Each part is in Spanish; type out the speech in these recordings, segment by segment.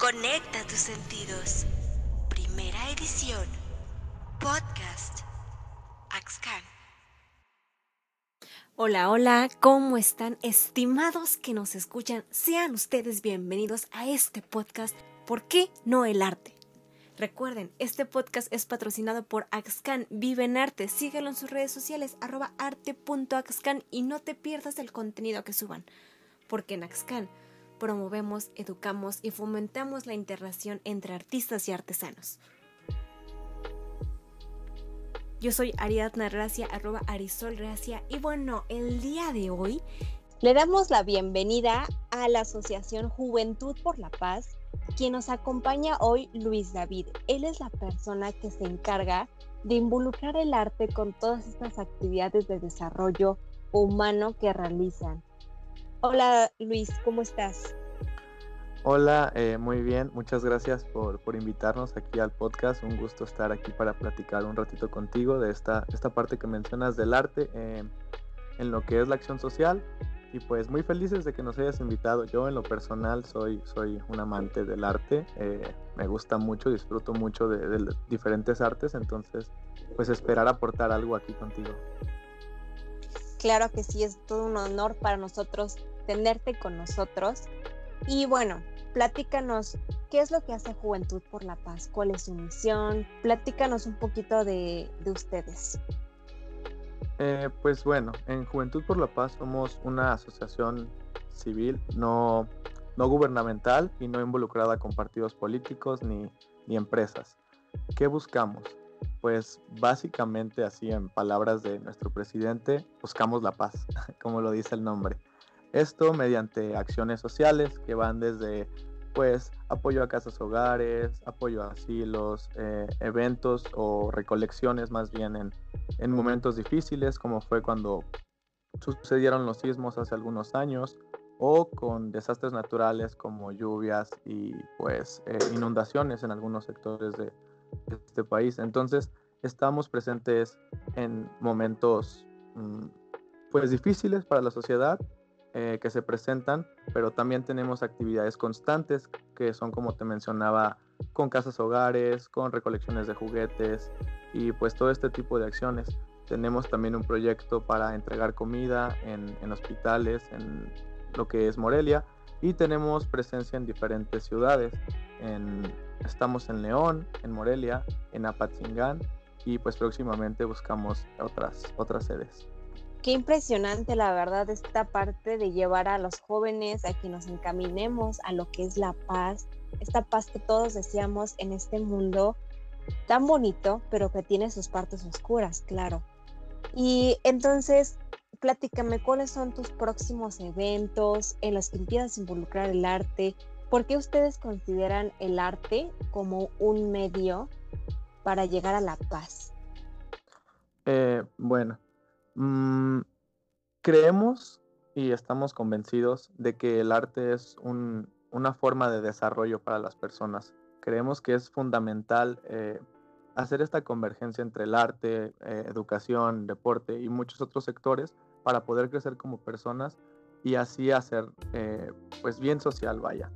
Conecta tus sentidos. Primera edición. Podcast. Axcan. Hola, hola, ¿cómo están? Estimados que nos escuchan, sean ustedes bienvenidos a este podcast. ¿Por qué no el arte? Recuerden, este podcast es patrocinado por Axcan Vive en Arte. Síguelo en sus redes sociales, arroba arte.axcan y no te pierdas el contenido que suban. Porque en Axcan promovemos, educamos y fomentamos la interacción entre artistas y artesanos. Yo soy Ariadna Gracia, arroba Arisol Gracia, y bueno, el día de hoy le damos la bienvenida a la Asociación Juventud por la Paz, quien nos acompaña hoy Luis David. Él es la persona que se encarga de involucrar el arte con todas estas actividades de desarrollo humano que realizan. Hola Luis, ¿cómo estás? Hola, eh, muy bien, muchas gracias por, invitarnos aquí al podcast. Un gusto estar aquí para platicar un ratito contigo de esta, esta parte que mencionas del arte eh, en lo que es la acción social. Y pues muy felices de que nos hayas invitado. Yo en lo personal soy, soy un amante del arte, eh, me gusta mucho, disfruto mucho de, de diferentes artes, entonces pues esperar aportar algo aquí contigo. Claro que sí, es todo un honor para nosotros tenerte con nosotros. Y bueno, platícanos, ¿qué es lo que hace Juventud por la Paz? ¿Cuál es su misión? Platícanos un poquito de, ustedes. Eh, pues bueno, en Juventud por la Paz somos una asociación civil no, no gubernamental y no involucrada con partidos políticos ni, ni empresas. ¿Qué buscamos? Pues básicamente así en palabras de nuestro presidente, buscamos la paz, como lo dice el nombre. Esto mediante acciones sociales que van desde pues apoyo a casas hogares, apoyo a asilos, eh, eventos o recolecciones más bien en, en, momentos difíciles como fue cuando sucedieron los sismos hace algunos años o con desastres naturales como lluvias y pues eh, inundaciones en algunos sectores de, este país. Entonces estamos presentes en momentos mm, pues difíciles para la sociedad eh, que se presentan, pero también tenemos actividades constantes que son como te mencionaba con casas hogares, con recolecciones de juguetes y pues todo este tipo de acciones. Tenemos también un proyecto para entregar comida en, hospitales, en lo que es Morelia, y tenemos presencia en diferentes ciudades. Estamos en León, en Morelia, en Apatzingán y pues próximamente buscamos otras, otras sedes. Qué impresionante, la verdad, esta parte de llevar a los jóvenes a que nos encaminemos a lo que es la paz, esta paz que todos deseamos en este mundo tan bonito, pero que tiene sus partes oscuras, claro. Y entonces, platícame cuáles son tus próximos eventos en los que empiezas a involucrar el arte. ¿Por qué ustedes consideran el arte como un medio para llegar a la paz? Eh, bueno, Mm, creemos y estamos convencidos de que el arte es una forma de desarrollo para las personas. Creemos que es fundamental eh, hacer esta convergencia entre el arte, eh, educación, deporte y muchos otros sectores para poder crecer como personas y así hacer eh, pues bien social, vaya.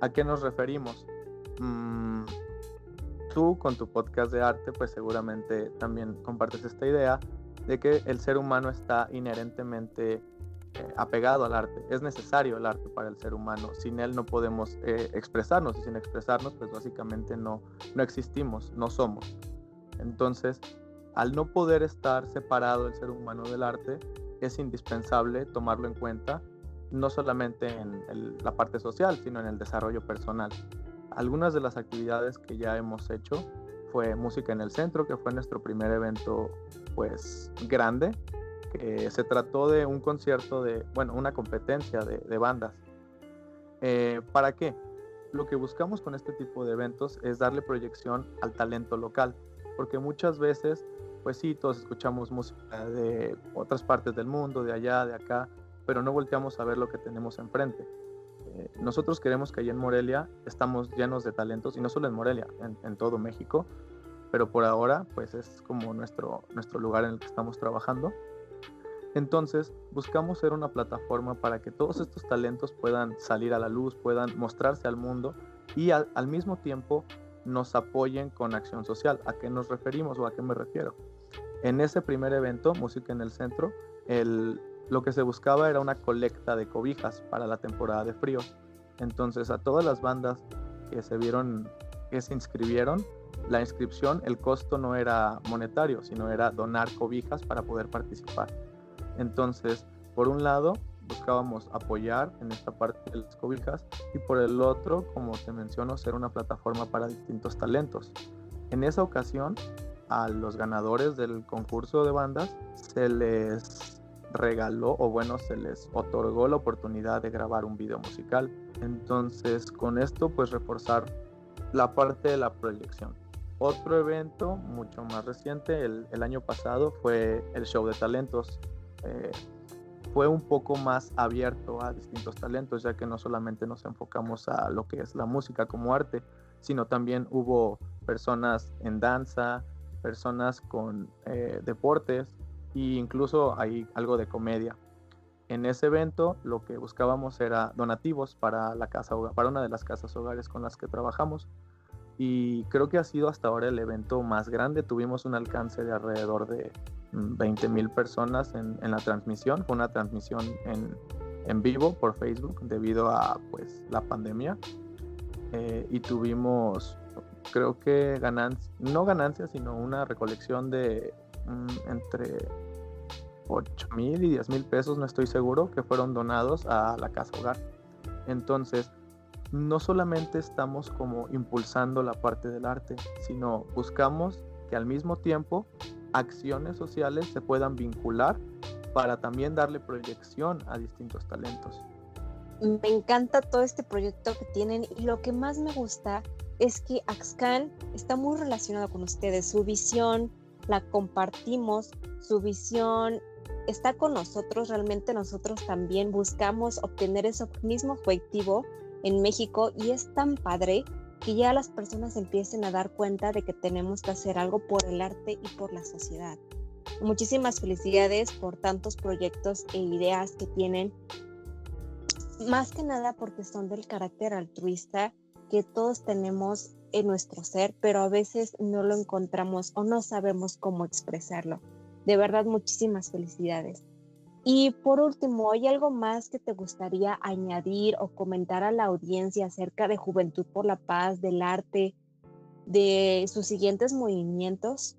¿A qué nos referimos? Mm, tú con tu podcast de arte pues seguramente también compartes esta idea de que el ser humano está inherentemente eh, apegado al arte. Es necesario el arte para el ser humano. Sin él no podemos eh, expresarnos y sin expresarnos pues básicamente no, no existimos, no somos. Entonces, al no poder estar separado el ser humano del arte, es indispensable tomarlo en cuenta, no solamente en la parte social, sino en el desarrollo personal. Algunas de las actividades que ya hemos hecho fue Música en el Centro, que fue nuestro primer evento pues grande, que se trató de un concierto de, bueno, una competencia de, bandas. Eh, ¿Para qué? Lo que buscamos con este tipo de eventos es darle proyección al talento local, porque muchas veces, pues sí, todos escuchamos música de otras partes del mundo, de allá, de acá, pero no volteamos a ver lo que tenemos enfrente. Nosotros queremos que allá en Morelia estamos llenos de talentos, y no solo en Morelia, en, todo México, pero por ahora pues es como nuestro, nuestro lugar en el que estamos trabajando. Entonces buscamos ser una plataforma para que todos estos talentos puedan salir a la luz, puedan mostrarse al mundo y al, al mismo tiempo nos apoyen con acción social. ¿A qué nos referimos o a qué me refiero? En ese primer evento, Música en el Centro, el, lo que se buscaba era una colecta de cobijas para la temporada de frío. Entonces a todas las bandas que se vieron, que se inscribieron, la inscripción, el costo no era monetario, sino era donar cobijas para poder participar. Entonces, por un lado, buscábamos apoyar en esta parte de las cobijas y por el otro, como te menciono, ser una plataforma para distintos talentos. En esa ocasión, a los ganadores del concurso de bandas se les regaló o bueno, se les otorgó la oportunidad de grabar un video musical. Entonces, con esto pues reforzar la parte de la proyección. Otro evento mucho más reciente, el, año pasado, fue el show de talentos. Eh, fue un poco más abierto a distintos talentos, ya que no solamente nos enfocamos a lo que es la música como arte, sino también hubo personas en danza, personas con eh, deportes e incluso hay algo de comedia. En ese evento lo que buscábamos era donativos para la casa para una de las casas hogares con las que trabajamos y creo que ha sido hasta ahora el evento más grande. Tuvimos un alcance de alrededor de 20 mil personas en, la transmisión. Fue una transmisión en, en, vivo por Facebook debido a pues, la pandemia. Eh, y tuvimos, creo que ganancias, no ganancias, sino una recolección de mm, entre 8 mil y 10 mil pesos, no estoy seguro, que fueron donados a la casa hogar. Entonces, no solamente estamos como impulsando la parte del arte, sino buscamos que al mismo tiempo acciones sociales se puedan vincular para también darle proyección a distintos talentos. Me encanta todo este proyecto que tienen y lo que más me gusta es que Axcan está muy relacionado con ustedes. Su visión la compartimos, su visión está con nosotros. Realmente nosotros también buscamos obtener ese mismo objetivo en México y es tan padre que ya las personas empiecen a dar cuenta de que tenemos que hacer algo por el arte y por la sociedad. Muchísimas felicidades por tantos proyectos e ideas que tienen, más que nada porque son del carácter altruista que todos tenemos en nuestro ser, pero a veces no lo encontramos o no sabemos cómo expresarlo. De verdad, muchísimas felicidades. Y por último, ¿hay algo más que te gustaría añadir o comentar a la audiencia acerca de Juventud por la Paz, del arte, de sus siguientes movimientos?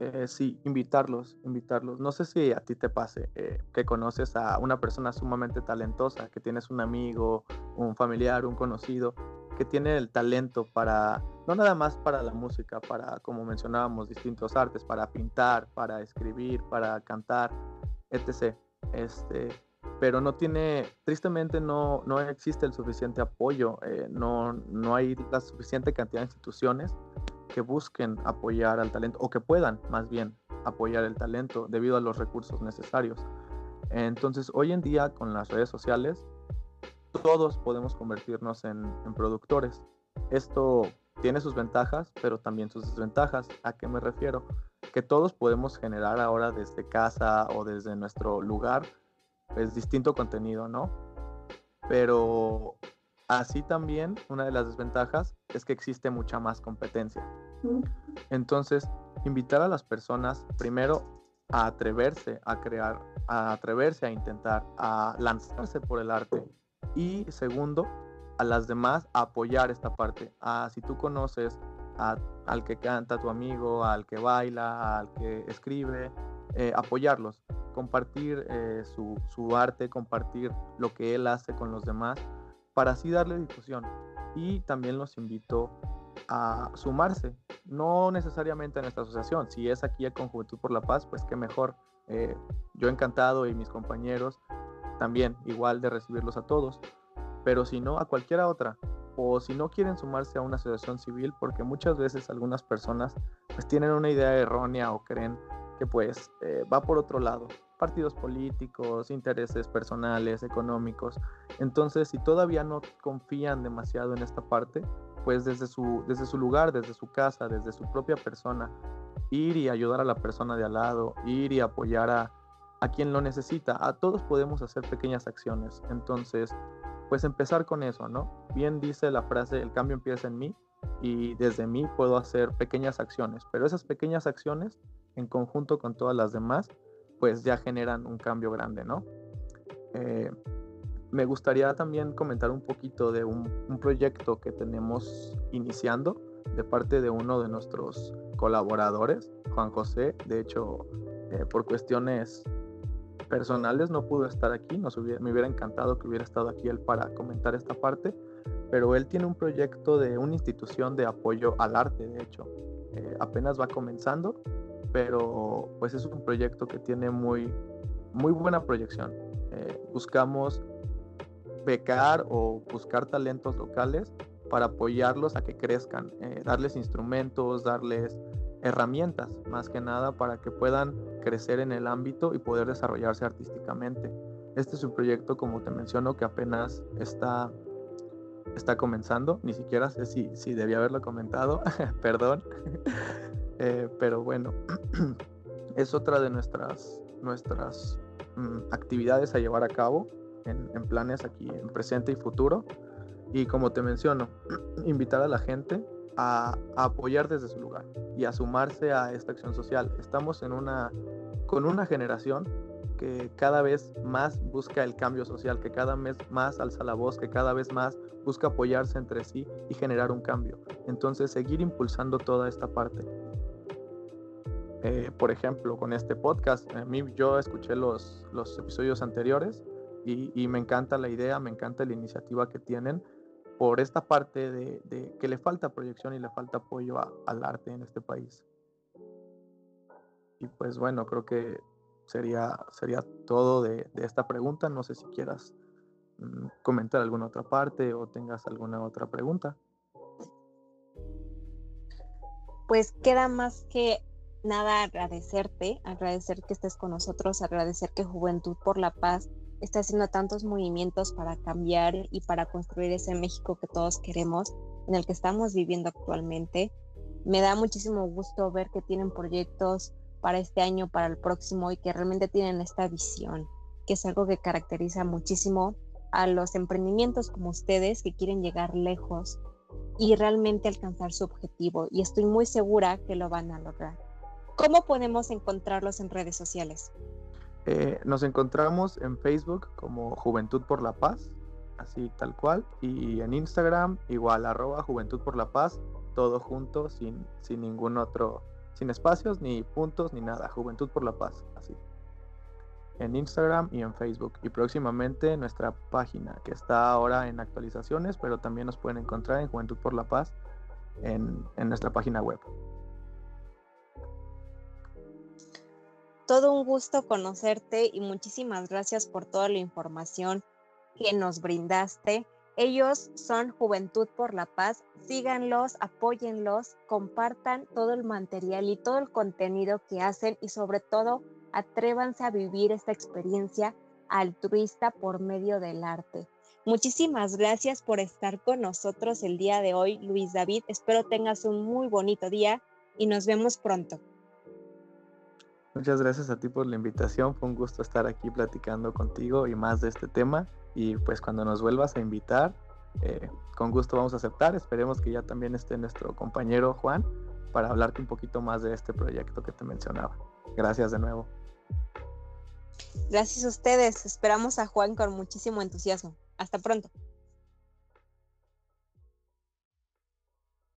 Eh, sí, invitarlos, invitarlos. No sé si a ti te pase eh, que conoces a una persona sumamente talentosa, que tienes un amigo, un familiar, un conocido, que tiene el talento para, no nada más para la música, para, como mencionábamos, distintos artes, para pintar, para escribir, para cantar, etc. Este, pero no tiene, tristemente no, no existe el suficiente apoyo, eh, no, no hay la suficiente cantidad de instituciones que busquen apoyar al talento o que puedan más bien apoyar el talento debido a los recursos necesarios. Entonces, hoy en día con las redes sociales, todos podemos convertirnos en, productores. Esto tiene sus ventajas, pero también sus desventajas. ¿A qué me refiero? que todos podemos generar ahora desde casa o desde nuestro lugar, pues distinto contenido, ¿no? Pero así también una de las desventajas es que existe mucha más competencia. Entonces, invitar a las personas primero a atreverse a crear, a atreverse a intentar, a lanzarse por el arte y segundo, a las demás a apoyar esta parte. Ah, si tú conoces al que canta tu amigo, al que baila, al que escribe, eh, apoyarlos, compartir eh, su, su, arte, compartir lo que él hace con los demás, para así darle difusión. Y también los invito a sumarse, no necesariamente en esta asociación, si es aquí con Juventud por la Paz, pues qué mejor. Eh, yo encantado y mis compañeros también, igual de recibirlos a todos, pero si no, a cualquiera otra. O si no quieren sumarse a una asociación civil, porque muchas veces algunas personas pues tienen una idea errónea o creen que pues eh, va por otro lado, partidos políticos, intereses personales, económicos. Entonces, si todavía no confían demasiado en esta parte, pues desde su, desde su lugar, desde su casa, desde su propia persona, ir y ayudar a la persona de al lado, ir y apoyar a, a quien lo necesita. A todos podemos hacer pequeñas acciones. Entonces, pues empezar con eso, ¿no? Bien dice la frase, el cambio empieza en mí y desde mí puedo hacer pequeñas acciones, pero esas pequeñas acciones en conjunto con todas las demás, pues ya generan un cambio grande, ¿no? Eh, me gustaría también comentar un poquito de un, proyecto que tenemos iniciando de parte de uno de nuestros colaboradores, Juan José. De hecho, eh, por cuestiones personales no pudo estar aquí, nos me hubiera encantado que hubiera estado aquí él para comentar esta parte, pero él tiene un proyecto de una institución de apoyo al arte, de hecho. Eh, apenas va comenzando, pero pues es un proyecto que tiene muy, muy buena proyección. Eh, buscamos becar o buscar talentos locales para apoyarlos a que crezcan, eh, darles instrumentos, darles herramientas, más que nada, para que puedan crecer en el ámbito y poder desarrollarse artísticamente. Este es un proyecto, como te menciono, que apenas está, está comenzando, ni siquiera sé si, si debía haberlo comentado, perdón, eh, pero bueno, es otra de nuestras, nuestras mm, actividades a llevar a cabo en, en planes aquí en presente y futuro. Y como te menciono, invitar a la gente a, apoyar desde su lugar y a sumarse a esta acción social. Estamos en una, con una generación que cada vez más busca el cambio social, que cada vez más alza la voz, que cada vez más busca apoyarse entre sí y generar un cambio. Entonces, seguir impulsando toda esta parte. Eh, por ejemplo, con este podcast, a mí, yo escuché los, los episodios anteriores y, y, me encanta la idea, me encanta la iniciativa que tienen por esta parte de, que le falta proyección y le falta apoyo al arte en este país. Y pues bueno, creo que sería, sería todo de, esta pregunta. No sé si quieras mm, comentar alguna otra parte o tengas alguna otra pregunta. Pues queda más que nada agradecerte, agradecer que estés con nosotros, agradecer que Juventud por la Paz está haciendo tantos movimientos para cambiar y para construir ese México que todos queremos, en el que estamos viviendo actualmente. Me da muchísimo gusto ver que tienen proyectos para este año, para el próximo y que realmente tienen esta visión, que es algo que caracteriza muchísimo a los emprendimientos como ustedes que quieren llegar lejos y realmente alcanzar su objetivo. Y estoy muy segura que lo van a lograr. ¿Cómo podemos encontrarlos en redes sociales? Eh, nos encontramos en Facebook como Juventud por la Paz, así tal cual, y en Instagram igual, arroba Juventud por la Paz, todo junto, sin, sin ningún otro, sin espacios, ni puntos, ni nada, Juventud por la Paz, así. En Instagram y en Facebook. Y próximamente nuestra página, que está ahora en actualizaciones, pero también nos pueden encontrar en Juventud por la Paz en, en nuestra página web. Todo un gusto conocerte y muchísimas gracias por toda la información que nos brindaste. Ellos son Juventud por la Paz. Síganlos, apóyenlos, compartan todo el material y todo el contenido que hacen y sobre todo atrévanse a vivir esta experiencia altruista por medio del arte. Muchísimas gracias por estar con nosotros el día de hoy, Luis David. Espero tengas un muy bonito día y nos vemos pronto. Muchas gracias a ti por la invitación. Fue un gusto estar aquí platicando contigo y más de este tema. Y pues cuando nos vuelvas a invitar, eh, con gusto vamos a aceptar. Esperemos que ya también esté nuestro compañero Juan para hablarte un poquito más de este proyecto que te mencionaba. Gracias de nuevo. Gracias a ustedes. Esperamos a Juan con muchísimo entusiasmo. Hasta pronto.